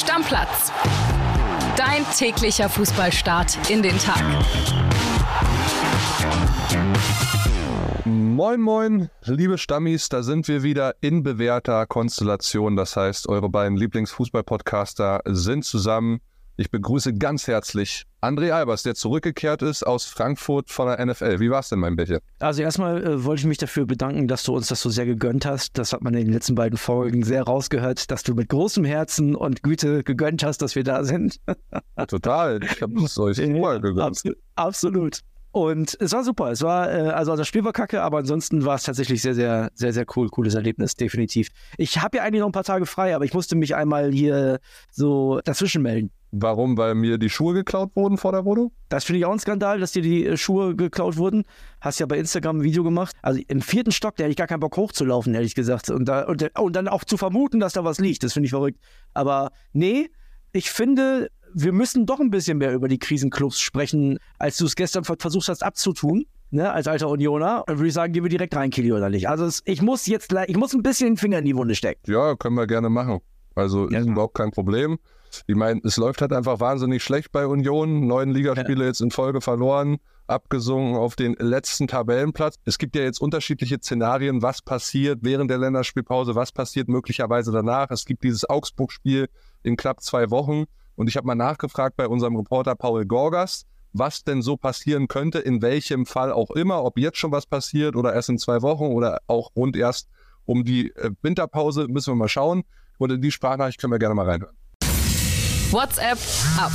Stammplatz. Dein täglicher Fußballstart in den Tag. Moin, moin, liebe Stammis, da sind wir wieder in bewährter Konstellation. Das heißt, eure beiden Lieblingsfußball-Podcaster sind zusammen. Ich begrüße ganz herzlich André Albers, der zurückgekehrt ist aus Frankfurt von der NFL. Wie war es denn, mein Bäche? Also erstmal äh, wollte ich mich dafür bedanken, dass du uns das so sehr gegönnt hast. Das hat man in den letzten beiden Folgen sehr rausgehört, dass du mit großem Herzen und Güte gegönnt hast, dass wir da sind. Total. Ich habe es euch vorher gegönnt. Absolut. Und es war super. Es war, äh, also das Spiel war kacke, aber ansonsten war es tatsächlich sehr, sehr, sehr, sehr cool. Cooles Erlebnis, definitiv. Ich habe ja eigentlich noch ein paar Tage frei, aber ich musste mich einmal hier so dazwischen melden. Warum? Weil mir die Schuhe geklaut wurden vor der Wohnung? Das finde ich auch ein Skandal, dass dir die äh, Schuhe geklaut wurden. Hast ja bei Instagram ein Video gemacht. Also im vierten Stock, da hätte ich gar keinen Bock hochzulaufen, ehrlich gesagt. Und, da, und, und dann auch zu vermuten, dass da was liegt. Das finde ich verrückt. Aber nee, ich finde, wir müssen doch ein bisschen mehr über die Krisenclubs sprechen, als du es gestern versucht hast abzutun. Ne, als alter Unioner, würde ich sagen, gehen wir direkt rein, Kili, oder nicht? Also es, ich muss jetzt, ich muss ein bisschen den Finger in die Wunde stecken. Ja, können wir gerne machen. Also ja. ist überhaupt kein Problem. Ich meine, es läuft halt einfach wahnsinnig schlecht bei Union. Neun Ligaspiele ja. jetzt in Folge verloren, abgesungen auf den letzten Tabellenplatz. Es gibt ja jetzt unterschiedliche Szenarien, was passiert während der Länderspielpause, was passiert möglicherweise danach. Es gibt dieses Augsburg-Spiel in knapp zwei Wochen. Und ich habe mal nachgefragt bei unserem Reporter Paul Gorgas, was denn so passieren könnte, in welchem Fall auch immer, ob jetzt schon was passiert oder erst in zwei Wochen oder auch rund erst um die äh, Winterpause, müssen wir mal schauen. Und in die Sprachnachricht können wir gerne mal reinhören. WhatsApp ab.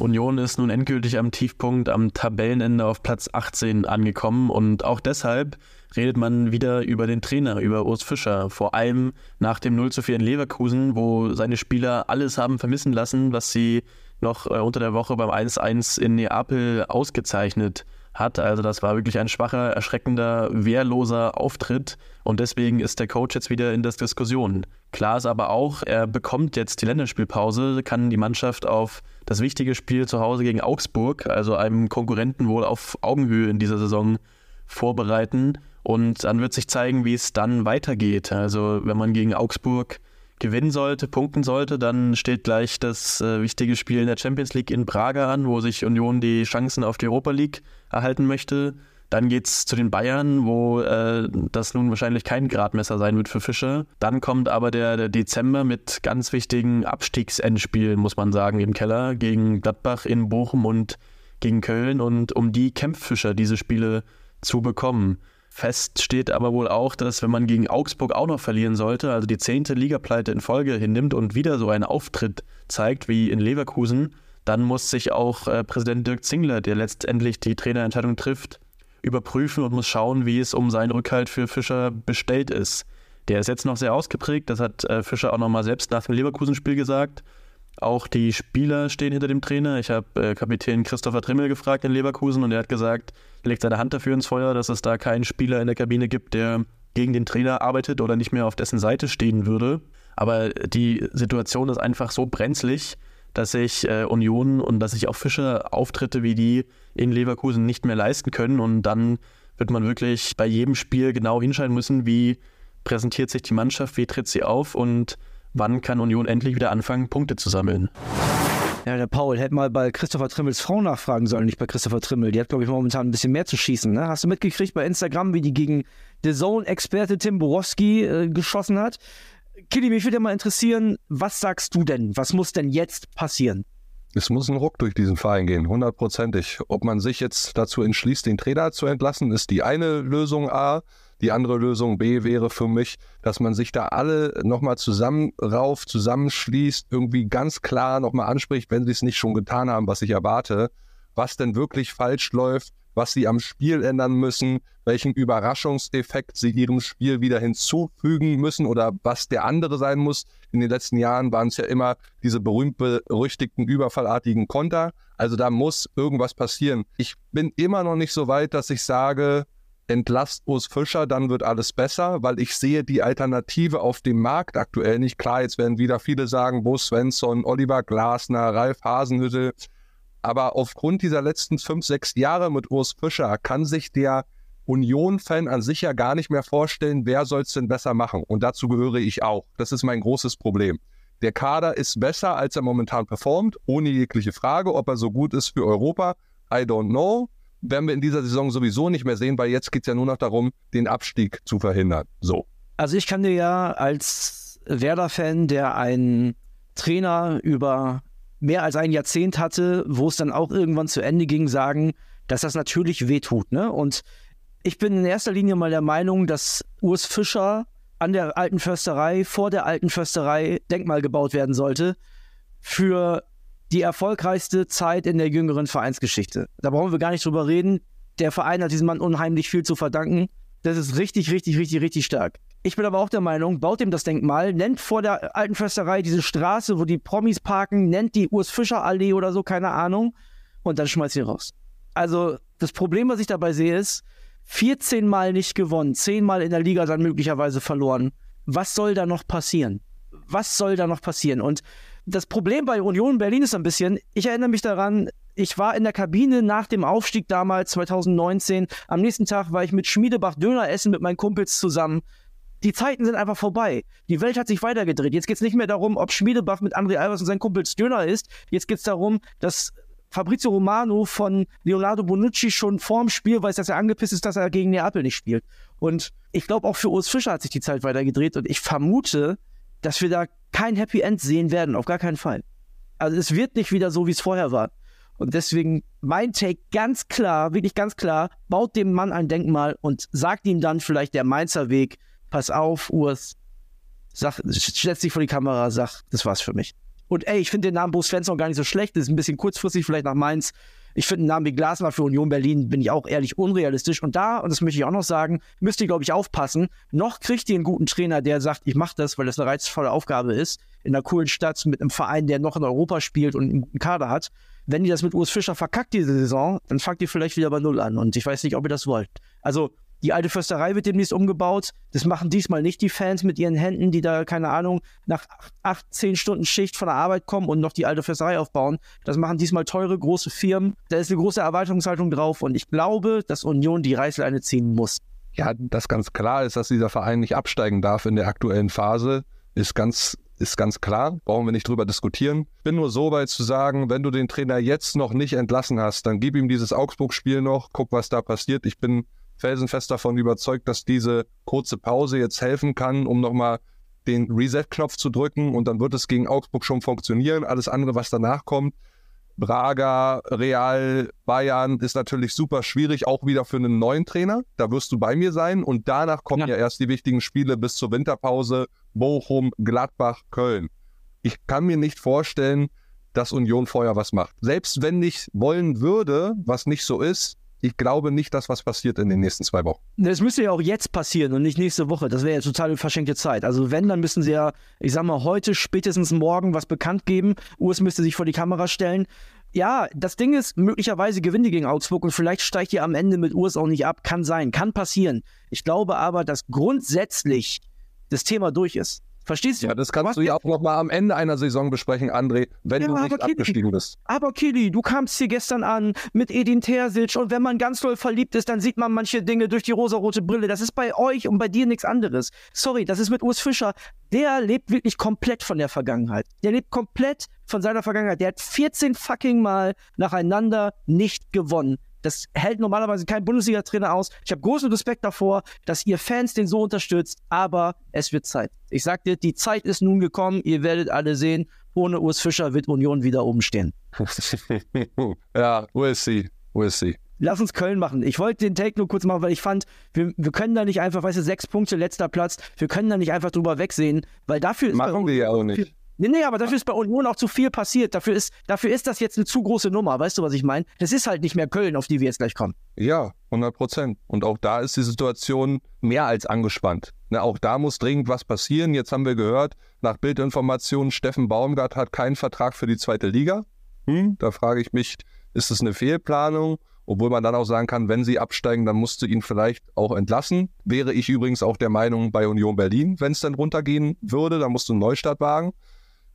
Union ist nun endgültig am Tiefpunkt am Tabellenende auf Platz 18 angekommen und auch deshalb redet man wieder über den Trainer, über Urs Fischer. Vor allem nach dem 0 zu 4 in Leverkusen, wo seine Spieler alles haben vermissen lassen, was sie noch äh, unter der Woche beim 1-1 in Neapel ausgezeichnet hat. Also das war wirklich ein schwacher, erschreckender, wehrloser Auftritt und deswegen ist der Coach jetzt wieder in der Diskussion. Klar ist aber auch, er bekommt jetzt die Länderspielpause, kann die Mannschaft auf das wichtige Spiel zu Hause gegen Augsburg, also einem Konkurrenten wohl auf Augenhöhe in dieser Saison, vorbereiten. Und dann wird sich zeigen, wie es dann weitergeht. Also wenn man gegen Augsburg gewinnen sollte, punkten sollte, dann steht gleich das äh, wichtige Spiel in der Champions League in Braga an, wo sich Union die Chancen auf die Europa League erhalten möchte. Dann geht es zu den Bayern, wo äh, das nun wahrscheinlich kein Gradmesser sein wird für Fischer. Dann kommt aber der, der Dezember mit ganz wichtigen Abstiegsendspielen, muss man sagen, im Keller gegen Gladbach in Bochum und gegen Köln. Und um die kämpft Fischer, diese Spiele zu bekommen. Fest steht aber wohl auch, dass wenn man gegen Augsburg auch noch verlieren sollte, also die zehnte Ligapleite in Folge hinnimmt und wieder so einen Auftritt zeigt wie in Leverkusen, dann muss sich auch äh, Präsident Dirk Zingler, der letztendlich die Trainerentscheidung trifft, überprüfen und muss schauen, wie es um seinen Rückhalt für Fischer bestellt ist. Der ist jetzt noch sehr ausgeprägt, das hat äh, Fischer auch nochmal selbst nach dem Leverkusen-Spiel gesagt. Auch die Spieler stehen hinter dem Trainer. Ich habe äh, Kapitän Christopher Trimmel gefragt in Leverkusen und er hat gesagt, er legt seine Hand dafür ins Feuer, dass es da keinen Spieler in der Kabine gibt, der gegen den Trainer arbeitet oder nicht mehr auf dessen Seite stehen würde. Aber die Situation ist einfach so brenzlig, dass sich äh, Union und dass sich auch Fischer Auftritte wie die in Leverkusen nicht mehr leisten können. Und dann wird man wirklich bei jedem Spiel genau hinschauen müssen, wie präsentiert sich die Mannschaft, wie tritt sie auf und wann kann Union endlich wieder anfangen, Punkte zu sammeln. Ja, der Paul hätte mal bei Christopher Trimmels Frau nachfragen sollen, nicht bei Christopher Trimmel. Die hat, glaube ich, momentan ein bisschen mehr zu schießen. Ne? Hast du mitgekriegt bei Instagram, wie die gegen The Zone-Experte Tim Borowski äh, geschossen hat? Kitty, mich würde mal interessieren, was sagst du denn? Was muss denn jetzt passieren? Es muss ein Ruck durch diesen Verein gehen, hundertprozentig. Ob man sich jetzt dazu entschließt, den Trainer zu entlassen, ist die eine Lösung A. Die andere Lösung B wäre für mich, dass man sich da alle nochmal zusammenrauft, zusammenschließt, irgendwie ganz klar nochmal anspricht, wenn sie es nicht schon getan haben, was ich erwarte, was denn wirklich falsch läuft, was sie am Spiel ändern müssen, welchen Überraschungseffekt sie ihrem Spiel wieder hinzufügen müssen oder was der andere sein muss. In den letzten Jahren waren es ja immer diese berühmt-berüchtigten überfallartigen Konter. Also da muss irgendwas passieren. Ich bin immer noch nicht so weit, dass ich sage, entlasst Urs Fischer, dann wird alles besser, weil ich sehe die Alternative auf dem Markt aktuell nicht. Klar, jetzt werden wieder viele sagen, Bo Svensson, Oliver Glasner, Ralf Hasenhüttel. Aber aufgrund dieser letzten fünf, sechs Jahre mit Urs Fischer kann sich der Union-Fan an sich ja gar nicht mehr vorstellen, wer soll es denn besser machen. Und dazu gehöre ich auch. Das ist mein großes Problem. Der Kader ist besser, als er momentan performt, ohne jegliche Frage. Ob er so gut ist für Europa, I don't know. Werden wir in dieser Saison sowieso nicht mehr sehen, weil jetzt geht es ja nur noch darum, den Abstieg zu verhindern. So. Also ich kann dir ja als Werder-Fan, der einen Trainer über mehr als ein Jahrzehnt hatte, wo es dann auch irgendwann zu Ende ging, sagen, dass das natürlich wehtut. Ne? Und ich bin in erster Linie mal der Meinung, dass Urs Fischer an der alten Försterei, vor der alten Försterei Denkmal gebaut werden sollte für die erfolgreichste Zeit in der jüngeren Vereinsgeschichte. Da brauchen wir gar nicht drüber reden. Der Verein hat diesem Mann unheimlich viel zu verdanken. Das ist richtig, richtig, richtig, richtig stark. Ich bin aber auch der Meinung, baut ihm das Denkmal, nennt vor der alten Försterei diese Straße, wo die Promis parken, nennt die Urs Fischer Allee oder so, keine Ahnung, und dann schmeißt ihn raus. Also das Problem, was ich dabei sehe, ist, 14 Mal nicht gewonnen, 10 Mal in der Liga dann möglicherweise verloren. Was soll da noch passieren? Was soll da noch passieren? Und das Problem bei Union Berlin ist ein bisschen, ich erinnere mich daran, ich war in der Kabine nach dem Aufstieg damals, 2019. Am nächsten Tag war ich mit Schmiedebach Döner essen mit meinen Kumpels zusammen. Die Zeiten sind einfach vorbei. Die Welt hat sich weitergedreht. Jetzt geht es nicht mehr darum, ob Schmiedebach mit André Albers und seinen Kumpels Döner ist. Jetzt geht es darum, dass Fabrizio Romano von Leonardo Bonucci schon vorm Spiel weiß, dass er angepisst ist, dass er gegen Neapel nicht spielt. Und ich glaube, auch für Urs Fischer hat sich die Zeit weitergedreht und ich vermute, dass wir da kein Happy End sehen werden, auf gar keinen Fall. Also es wird nicht wieder so, wie es vorher war. Und deswegen mein Take ganz klar, wirklich ganz klar, baut dem Mann ein Denkmal und sagt ihm dann vielleicht der Mainzer Weg, pass auf, Urs, sag, setz dich vor die Kamera, sag, das war's für mich. Und ey, ich finde den Namen Bo Svensson gar nicht so schlecht. Das ist ein bisschen kurzfristig vielleicht nach Mainz. Ich finde einen Namen wie Glasner für Union Berlin, bin ich auch ehrlich unrealistisch. Und da, und das möchte ich auch noch sagen, müsst ihr, glaube ich, aufpassen. Noch kriegt ihr einen guten Trainer, der sagt, ich mache das, weil das eine reizvolle Aufgabe ist, in einer coolen Stadt mit einem Verein, der noch in Europa spielt und einen Kader hat. Wenn ihr das mit Urs Fischer verkackt diese Saison, dann fangt ihr vielleicht wieder bei Null an. Und ich weiß nicht, ob ihr das wollt. Also die alte Försterei wird demnächst umgebaut. Das machen diesmal nicht die Fans mit ihren Händen, die da, keine Ahnung, nach acht, zehn Stunden Schicht von der Arbeit kommen und noch die alte Försterei aufbauen. Das machen diesmal teure, große Firmen. Da ist eine große Erwartungshaltung drauf und ich glaube, dass Union die Reißleine ziehen muss. Ja, das ganz klar ist, dass dieser Verein nicht absteigen darf in der aktuellen Phase, ist ganz ist ganz klar, brauchen wir nicht drüber diskutieren. Bin nur so weit zu sagen, wenn du den Trainer jetzt noch nicht entlassen hast, dann gib ihm dieses Augsburg-Spiel noch, guck, was da passiert. Ich bin felsenfest davon überzeugt, dass diese kurze Pause jetzt helfen kann, um nochmal den Reset-Knopf zu drücken und dann wird es gegen Augsburg schon funktionieren. Alles andere, was danach kommt, Braga, Real, Bayern ist natürlich super schwierig, auch wieder für einen neuen Trainer. Da wirst du bei mir sein und danach kommen ja, ja erst die wichtigen Spiele bis zur Winterpause. Bochum, Gladbach, Köln. Ich kann mir nicht vorstellen, dass Union vorher was macht. Selbst wenn ich wollen würde, was nicht so ist, ich glaube nicht, dass was passiert in den nächsten zwei Wochen. Das müsste ja auch jetzt passieren und nicht nächste Woche. Das wäre ja total verschenkte Zeit. Also wenn, dann müssen sie ja, ich sag mal, heute, spätestens morgen was bekannt geben. Urs müsste sich vor die Kamera stellen. Ja, das Ding ist, möglicherweise gewinnen die gegen Augsburg und vielleicht steigt ihr am Ende mit Urs auch nicht ab. Kann sein, kann passieren. Ich glaube aber, dass grundsätzlich das Thema durch ist. Verstehst du? Ja, das kannst du ja auch nochmal am Ende einer Saison besprechen, André, wenn ja, du nicht Kili, abgestiegen bist. Aber Kili, du kamst hier gestern an mit Edin Terzic und wenn man ganz doll verliebt ist, dann sieht man manche Dinge durch die rosarote Brille. Das ist bei euch und bei dir nichts anderes. Sorry, das ist mit Urs Fischer. Der lebt wirklich komplett von der Vergangenheit. Der lebt komplett von seiner Vergangenheit. Der hat 14 fucking Mal nacheinander nicht gewonnen. Das hält normalerweise kein Bundesliga-Trainer aus. Ich habe großen Respekt davor, dass ihr Fans den so unterstützt, aber es wird Zeit. Ich sag dir, die Zeit ist nun gekommen. Ihr werdet alle sehen, ohne Urs Fischer wird Union wieder oben stehen. ja, we'll see. We'll see. Lass uns Köln machen. Ich wollte den Take nur kurz machen, weil ich fand, wir, wir können da nicht einfach, weißt du, sechs Punkte, letzter Platz, wir können da nicht einfach drüber wegsehen, weil dafür Machen wir ja auch nicht. Nee, nee, aber dafür ist bei Union auch zu viel passiert. Dafür ist, dafür ist das jetzt eine zu große Nummer. Weißt du, was ich meine? Das ist halt nicht mehr Köln, auf die wir jetzt gleich kommen. Ja, 100 Prozent. Und auch da ist die Situation mehr als angespannt. Ne, auch da muss dringend was passieren. Jetzt haben wir gehört, nach Bildinformationen, Steffen Baumgart hat keinen Vertrag für die zweite Liga. Hm, da frage ich mich, ist es eine Fehlplanung? Obwohl man dann auch sagen kann, wenn sie absteigen, dann musst du ihn vielleicht auch entlassen. Wäre ich übrigens auch der Meinung bei Union Berlin, wenn es dann runtergehen würde, dann musst du einen Neustart wagen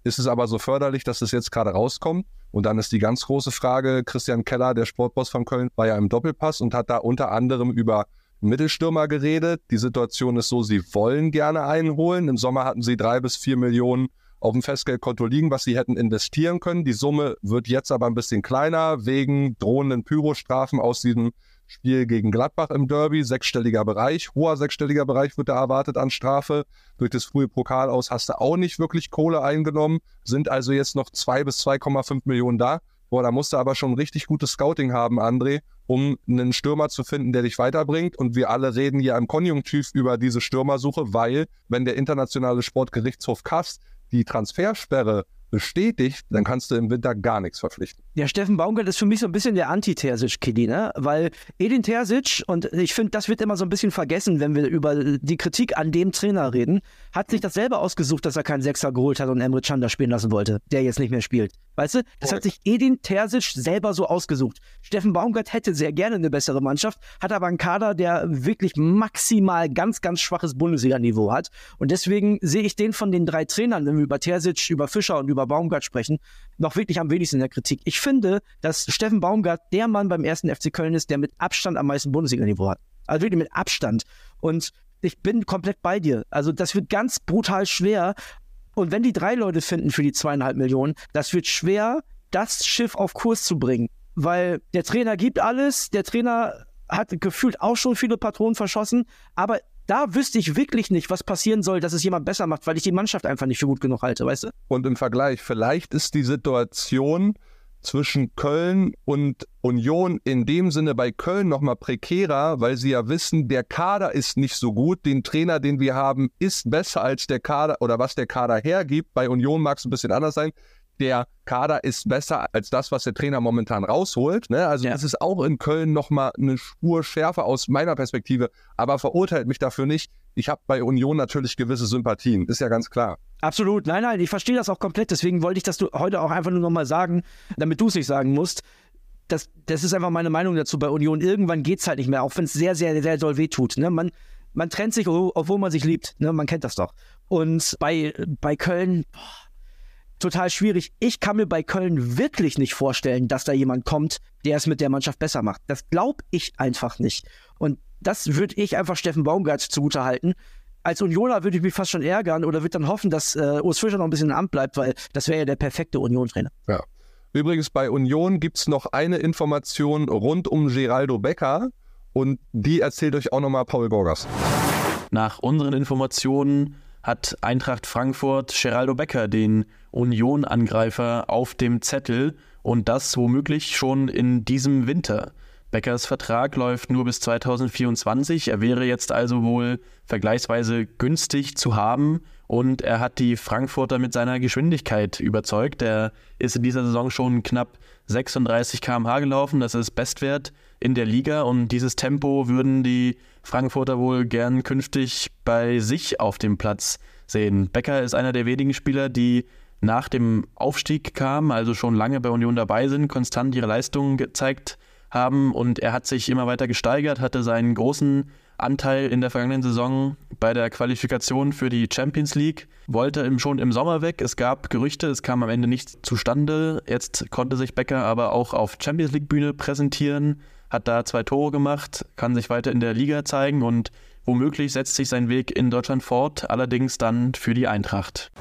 ist es aber so förderlich, dass es jetzt gerade rauskommt. Und dann ist die ganz große Frage, Christian Keller, der Sportboss von Köln, war ja im Doppelpass und hat da unter anderem über Mittelstürmer geredet. Die Situation ist so, sie wollen gerne einen holen. Im Sommer hatten sie drei bis vier Millionen auf dem Festgeldkonto liegen, was sie hätten investieren können. Die Summe wird jetzt aber ein bisschen kleiner wegen drohenden Pyrostrafen aus diesem Spiel gegen Gladbach im Derby, sechsstelliger Bereich, hoher sechsstelliger Bereich wird da erwartet an Strafe. Durch das frühe Pokal aus hast du auch nicht wirklich Kohle eingenommen, sind also jetzt noch zwei bis 2,5 Millionen da. Boah, da musst du aber schon richtig gutes Scouting haben, André, um einen Stürmer zu finden, der dich weiterbringt. Und wir alle reden hier im Konjunktiv über diese Stürmersuche, weil, wenn der internationale Sportgerichtshof Kass die Transfersperre bestätigt, dann kannst du im Winter gar nichts verpflichten. Ja, Steffen Baumgart ist für mich so ein bisschen der Anti-Terzic-Kiddy, ne? Weil Edin Terzic, und ich finde, das wird immer so ein bisschen vergessen, wenn wir über die Kritik an dem Trainer reden, hat sich das selber ausgesucht, dass er keinen Sechser geholt hat und Emre Can da spielen lassen wollte, der jetzt nicht mehr spielt. Weißt du, das hat sich Edin Terzic selber so ausgesucht. Steffen Baumgart hätte sehr gerne eine bessere Mannschaft, hat aber einen Kader, der wirklich maximal ganz, ganz schwaches Bundesliga-Niveau hat. Und deswegen sehe ich den von den drei Trainern, wenn wir über Terzic, über Fischer und über Baumgart sprechen, noch wirklich am wenigsten in der Kritik. Ich finde, dass Steffen Baumgart der Mann beim ersten FC Köln ist, der mit Abstand am meisten Bundesliga-Niveau hat. Also wirklich mit Abstand. Und ich bin komplett bei dir. Also das wird ganz brutal schwer, und wenn die drei Leute finden für die zweieinhalb Millionen, das wird schwer, das Schiff auf Kurs zu bringen. Weil der Trainer gibt alles, der Trainer hat gefühlt auch schon viele Patronen verschossen, aber da wüsste ich wirklich nicht, was passieren soll, dass es jemand besser macht, weil ich die Mannschaft einfach nicht für gut genug halte, weißt du? Und im Vergleich, vielleicht ist die Situation zwischen Köln und Union in dem Sinne bei Köln nochmal prekärer, weil sie ja wissen, der Kader ist nicht so gut. Den Trainer, den wir haben, ist besser als der Kader oder was der Kader hergibt. Bei Union mag es ein bisschen anders sein. Der Kader ist besser als das, was der Trainer momentan rausholt. Ne? Also ja. das ist auch in Köln nochmal eine Spur schärfer aus meiner Perspektive. Aber verurteilt mich dafür nicht. Ich habe bei Union natürlich gewisse Sympathien, ist ja ganz klar. Absolut, nein, nein, ich verstehe das auch komplett. Deswegen wollte ich das heute auch einfach nur nochmal sagen, damit du es nicht sagen musst. Das, das ist einfach meine Meinung dazu bei Union. Irgendwann geht es halt nicht mehr, auch wenn es sehr, sehr, sehr doll wehtut. Ne? Man, man trennt sich, obwohl man sich liebt. Ne? Man kennt das doch. Und bei, bei Köln, boah, total schwierig. Ich kann mir bei Köln wirklich nicht vorstellen, dass da jemand kommt, der es mit der Mannschaft besser macht. Das glaube ich einfach nicht. Und das würde ich einfach Steffen Baumgart zugutehalten. Als Unioner würde ich mich fast schon ärgern oder würde dann hoffen, dass äh, Urs Fischer noch ein bisschen im Amt bleibt, weil das wäre ja der perfekte Union-Trainer. Ja. Übrigens, bei Union gibt es noch eine Information rund um Geraldo Becker und die erzählt euch auch nochmal Paul Gorgas. Nach unseren Informationen hat Eintracht Frankfurt Geraldo Becker, den Union-Angreifer, auf dem Zettel und das womöglich schon in diesem Winter. Beckers Vertrag läuft nur bis 2024. Er wäre jetzt also wohl vergleichsweise günstig zu haben und er hat die Frankfurter mit seiner Geschwindigkeit überzeugt. Er ist in dieser Saison schon knapp 36 km/h gelaufen. Das ist Bestwert in der Liga und dieses Tempo würden die Frankfurter wohl gern künftig bei sich auf dem Platz sehen. Becker ist einer der wenigen Spieler, die nach dem Aufstieg kamen, also schon lange bei Union dabei sind, konstant ihre Leistungen gezeigt haben und er hat sich immer weiter gesteigert, hatte seinen großen Anteil in der vergangenen Saison bei der Qualifikation für die Champions League, wollte schon im Sommer weg. Es gab Gerüchte, es kam am Ende nicht zustande. Jetzt konnte sich Becker aber auch auf Champions League Bühne präsentieren, hat da zwei Tore gemacht, kann sich weiter in der Liga zeigen und womöglich setzt sich sein Weg in Deutschland fort, allerdings dann für die Eintracht.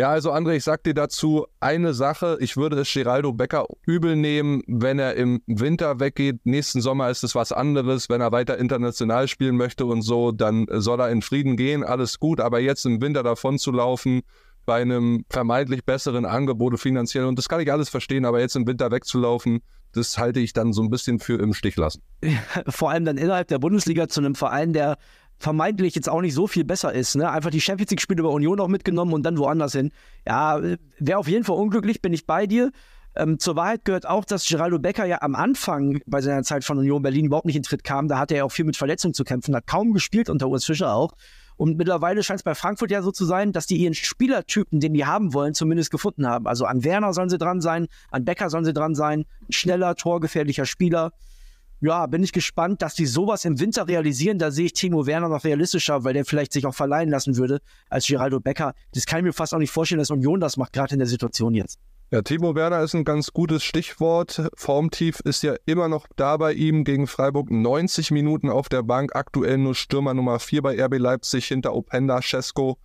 Ja, also André, ich sag dir dazu eine Sache. Ich würde es Geraldo Becker übel nehmen, wenn er im Winter weggeht. Nächsten Sommer ist es was anderes. Wenn er weiter international spielen möchte und so, dann soll er in Frieden gehen. Alles gut. Aber jetzt im Winter davon zu laufen, bei einem vermeintlich besseren Angebot finanziell, und das kann ich alles verstehen, aber jetzt im Winter wegzulaufen, das halte ich dann so ein bisschen für im Stich lassen. Vor allem dann innerhalb der Bundesliga zu einem Verein, der vermeintlich jetzt auch nicht so viel besser ist. Ne? Einfach die Champions League-Spiele bei Union noch mitgenommen und dann woanders hin. Ja, wäre auf jeden Fall unglücklich, bin ich bei dir. Ähm, zur Wahrheit gehört auch, dass Geraldo Becker ja am Anfang bei seiner Zeit von Union Berlin überhaupt nicht in Tritt kam. Da hatte er auch viel mit Verletzungen zu kämpfen, hat kaum gespielt unter Urs Fischer auch. Und mittlerweile scheint es bei Frankfurt ja so zu sein, dass die ihren Spielertypen, den die haben wollen, zumindest gefunden haben. Also an Werner sollen sie dran sein, an Becker sollen sie dran sein. Schneller, torgefährlicher Spieler ja, bin ich gespannt, dass die sowas im Winter realisieren. Da sehe ich Timo Werner noch realistischer, weil der vielleicht sich auch verleihen lassen würde als Geraldo Becker. Das kann ich mir fast auch nicht vorstellen, dass Union das macht, gerade in der Situation jetzt. Ja, Timo Werner ist ein ganz gutes Stichwort. Formtief ist ja immer noch da bei ihm gegen Freiburg. 90 Minuten auf der Bank, aktuell nur Stürmer Nummer 4 bei RB Leipzig hinter Openda, Cesco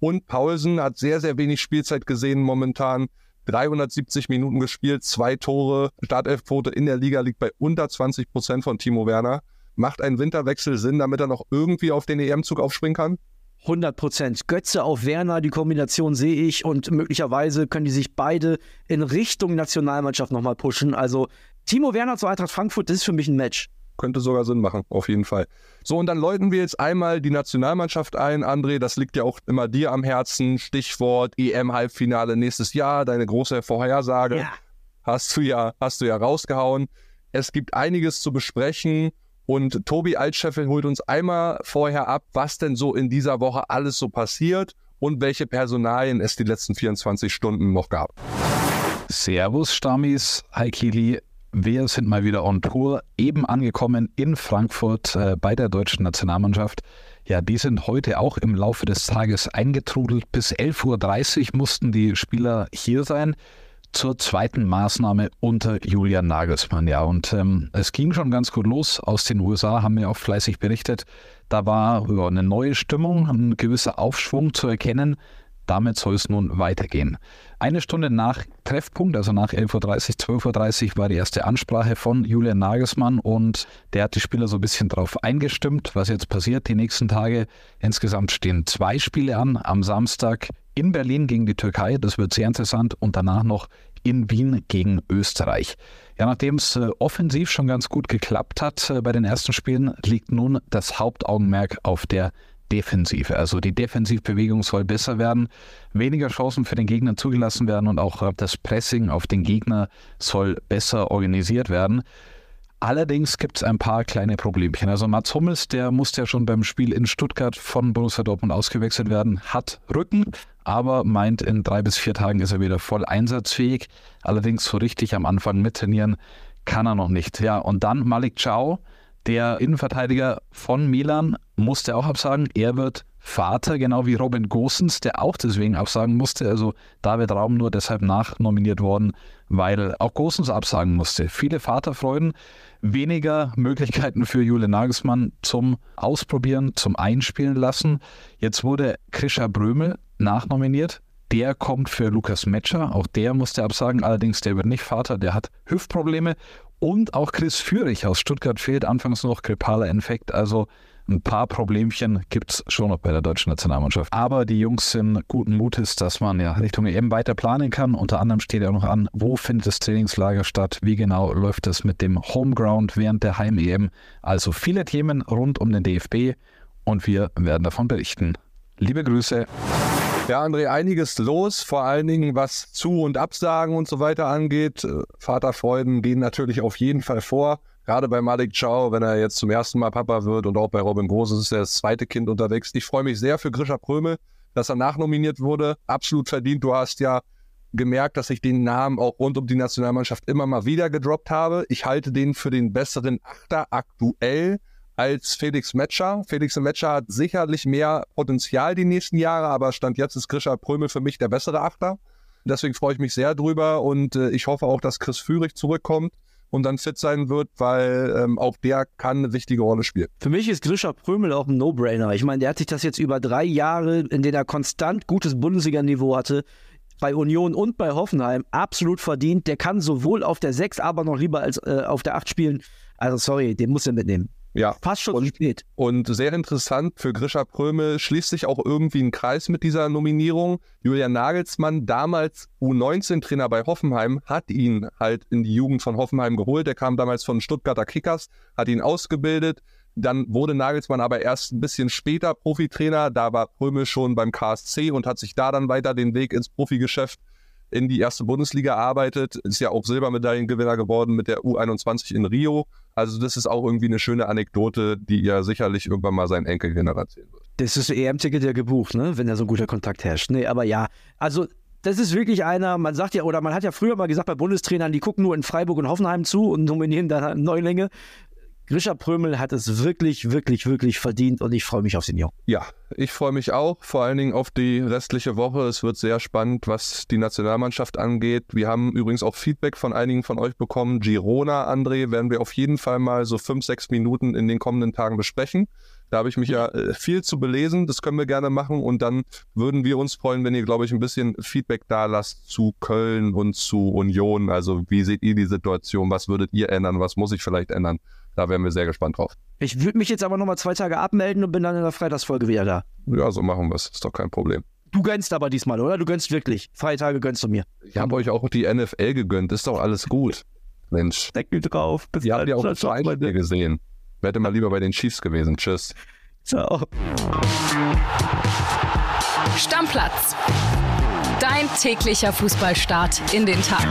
Und Paulsen hat sehr, sehr wenig Spielzeit gesehen momentan. 370 Minuten gespielt, zwei Tore. Startelfquote in der Liga liegt bei unter 20 Prozent von Timo Werner. Macht ein Winterwechsel Sinn, damit er noch irgendwie auf den EM-Zug aufspringen kann? 100 Prozent. Götze auf Werner, die Kombination sehe ich und möglicherweise können die sich beide in Richtung Nationalmannschaft nochmal pushen. Also Timo Werner zu Eintracht Frankfurt, das ist für mich ein Match. Könnte sogar Sinn machen, auf jeden Fall. So, und dann läuten wir jetzt einmal die Nationalmannschaft ein. André, das liegt ja auch immer dir am Herzen. Stichwort EM-Halbfinale nächstes Jahr, deine große Vorhersage. Ja. Hast du ja, hast du ja rausgehauen. Es gibt einiges zu besprechen. Und Tobi Altscheffel holt uns einmal vorher ab, was denn so in dieser Woche alles so passiert und welche Personalien es die letzten 24 Stunden noch gab. Servus Stammis, hi Kili. Wir sind mal wieder on Tour, eben angekommen in Frankfurt äh, bei der deutschen Nationalmannschaft. Ja, die sind heute auch im Laufe des Tages eingetrudelt. Bis 11.30 Uhr mussten die Spieler hier sein zur zweiten Maßnahme unter Julian Nagelsmann. Ja, und ähm, es ging schon ganz gut los. Aus den USA haben wir auch fleißig berichtet. Da war ja, eine neue Stimmung, ein gewisser Aufschwung zu erkennen. Damit soll es nun weitergehen. Eine Stunde nach Treffpunkt, also nach 11.30 Uhr, 12.30 Uhr, war die erste Ansprache von Julian Nagelsmann und der hat die Spieler so ein bisschen darauf eingestimmt, was jetzt passiert die nächsten Tage. Insgesamt stehen zwei Spiele an. Am Samstag in Berlin gegen die Türkei, das wird sehr interessant, und danach noch in Wien gegen Österreich. Ja, nachdem es äh, offensiv schon ganz gut geklappt hat äh, bei den ersten Spielen, liegt nun das Hauptaugenmerk auf der Defensive. Also die Defensivbewegung soll besser werden, weniger Chancen für den Gegner zugelassen werden und auch das Pressing auf den Gegner soll besser organisiert werden. Allerdings gibt es ein paar kleine Problemchen. Also Mats Hummels, der musste ja schon beim Spiel in Stuttgart von Borussia Dortmund ausgewechselt werden, hat Rücken, aber meint, in drei bis vier Tagen ist er wieder voll einsatzfähig. Allerdings so richtig am Anfang mittrainieren kann er noch nicht. Ja, und dann Malik Chow, der Innenverteidiger von Milan musste auch absagen. Er wird Vater, genau wie Robin Gosens, der auch deswegen absagen musste. Also David Raum nur deshalb nachnominiert worden, weil auch Gosens absagen musste. Viele Vaterfreuden, weniger Möglichkeiten für Jule Nagelsmann zum Ausprobieren, zum Einspielen lassen. Jetzt wurde Krischer Brömel nachnominiert. Der kommt für Lukas Metscher. Auch der musste absagen. Allerdings, der wird nicht Vater. Der hat Hüftprobleme. Und auch Chris Führig aus Stuttgart fehlt anfangs noch grippaler Infekt. Also ein paar Problemchen gibt es schon noch bei der deutschen Nationalmannschaft. Aber die Jungs sind guten Mutes, dass man ja Richtung EM weiter planen kann. Unter anderem steht ja auch noch an, wo findet das Trainingslager statt, wie genau läuft es mit dem Homeground während der Heim-EM. Also viele Themen rund um den DFB und wir werden davon berichten. Liebe Grüße. Ja, André, einiges los, vor allen Dingen was Zu- und Absagen und so weiter angeht. Äh, Vaterfreuden gehen natürlich auf jeden Fall vor. Gerade bei Malik Chow, wenn er jetzt zum ersten Mal Papa wird und auch bei Robin Groß ist er das zweite Kind unterwegs. Ich freue mich sehr für Grisha Prömel, dass er nachnominiert wurde. Absolut verdient. Du hast ja gemerkt, dass ich den Namen auch rund um die Nationalmannschaft immer mal wieder gedroppt habe. Ich halte den für den besseren Achter aktuell als Felix Metscher. Felix Metscher hat sicherlich mehr Potenzial die nächsten Jahre, aber Stand jetzt ist Grisha Prömel für mich der bessere Achter. Deswegen freue ich mich sehr drüber und äh, ich hoffe auch, dass Chris Führig zurückkommt und dann fit sein wird, weil ähm, auch der kann eine wichtige Rolle spielen. Für mich ist Grisha Prömel auch ein No-Brainer. Ich meine, der hat sich das jetzt über drei Jahre, in denen er konstant gutes Bundesliga-Niveau hatte, bei Union und bei Hoffenheim absolut verdient. Der kann sowohl auf der 6, aber noch lieber als äh, auf der 8 spielen. Also sorry, den muss er mitnehmen. Ja. Fast schon und, spät. Und sehr interessant für Grisha Prömel schließt sich auch irgendwie ein Kreis mit dieser Nominierung. Julian Nagelsmann, damals U19-Trainer bei Hoffenheim, hat ihn halt in die Jugend von Hoffenheim geholt. Der kam damals von Stuttgarter Kickers, hat ihn ausgebildet. Dann wurde Nagelsmann aber erst ein bisschen später Profitrainer. Da war Prömel schon beim KSC und hat sich da dann weiter den Weg ins Profigeschäft in die erste Bundesliga arbeitet. Ist ja auch Silbermedaillengewinner geworden mit der U21 in Rio. Also das ist auch irgendwie eine schöne Anekdote, die ja sicherlich irgendwann mal seinen Enkelkind erzählen wird. Das ist EM-Ticket ja gebucht, ne? wenn da so ein guter Kontakt herrscht. Nee, aber ja, also das ist wirklich einer, man sagt ja, oder man hat ja früher mal gesagt bei Bundestrainern, die gucken nur in Freiburg und Hoffenheim zu und nominieren dann halt Neulinge. Grisha Prömel hat es wirklich, wirklich, wirklich verdient und ich freue mich auf den Jungen. Ja, ich freue mich auch, vor allen Dingen auf die restliche Woche. Es wird sehr spannend, was die Nationalmannschaft angeht. Wir haben übrigens auch Feedback von einigen von euch bekommen. Girona, André, werden wir auf jeden Fall mal so fünf, sechs Minuten in den kommenden Tagen besprechen. Da habe ich mich ja äh, viel zu belesen. Das können wir gerne machen. Und dann würden wir uns freuen, wenn ihr, glaube ich, ein bisschen Feedback da lasst zu Köln und zu Union. Also wie seht ihr die Situation? Was würdet ihr ändern? Was muss ich vielleicht ändern? Da wären wir sehr gespannt drauf. Ich würde mich jetzt aber nochmal zwei Tage abmelden und bin dann in der Freitagsfolge wieder da. Ja, so machen wir es. Ist doch kein Problem. Du gönnst aber diesmal, oder? Du gönnst wirklich. Freitage gönnst du mir. Ich habe euch auch die NFL gegönnt. Ist doch alles gut. Mensch. Deckel drauf. Bis Ihr habt ja auch das Einspiel gesehen. Werde mal lieber bei den Chiefs gewesen. Tschüss. Ciao. Stammplatz. Dein täglicher Fußballstart in den Tag.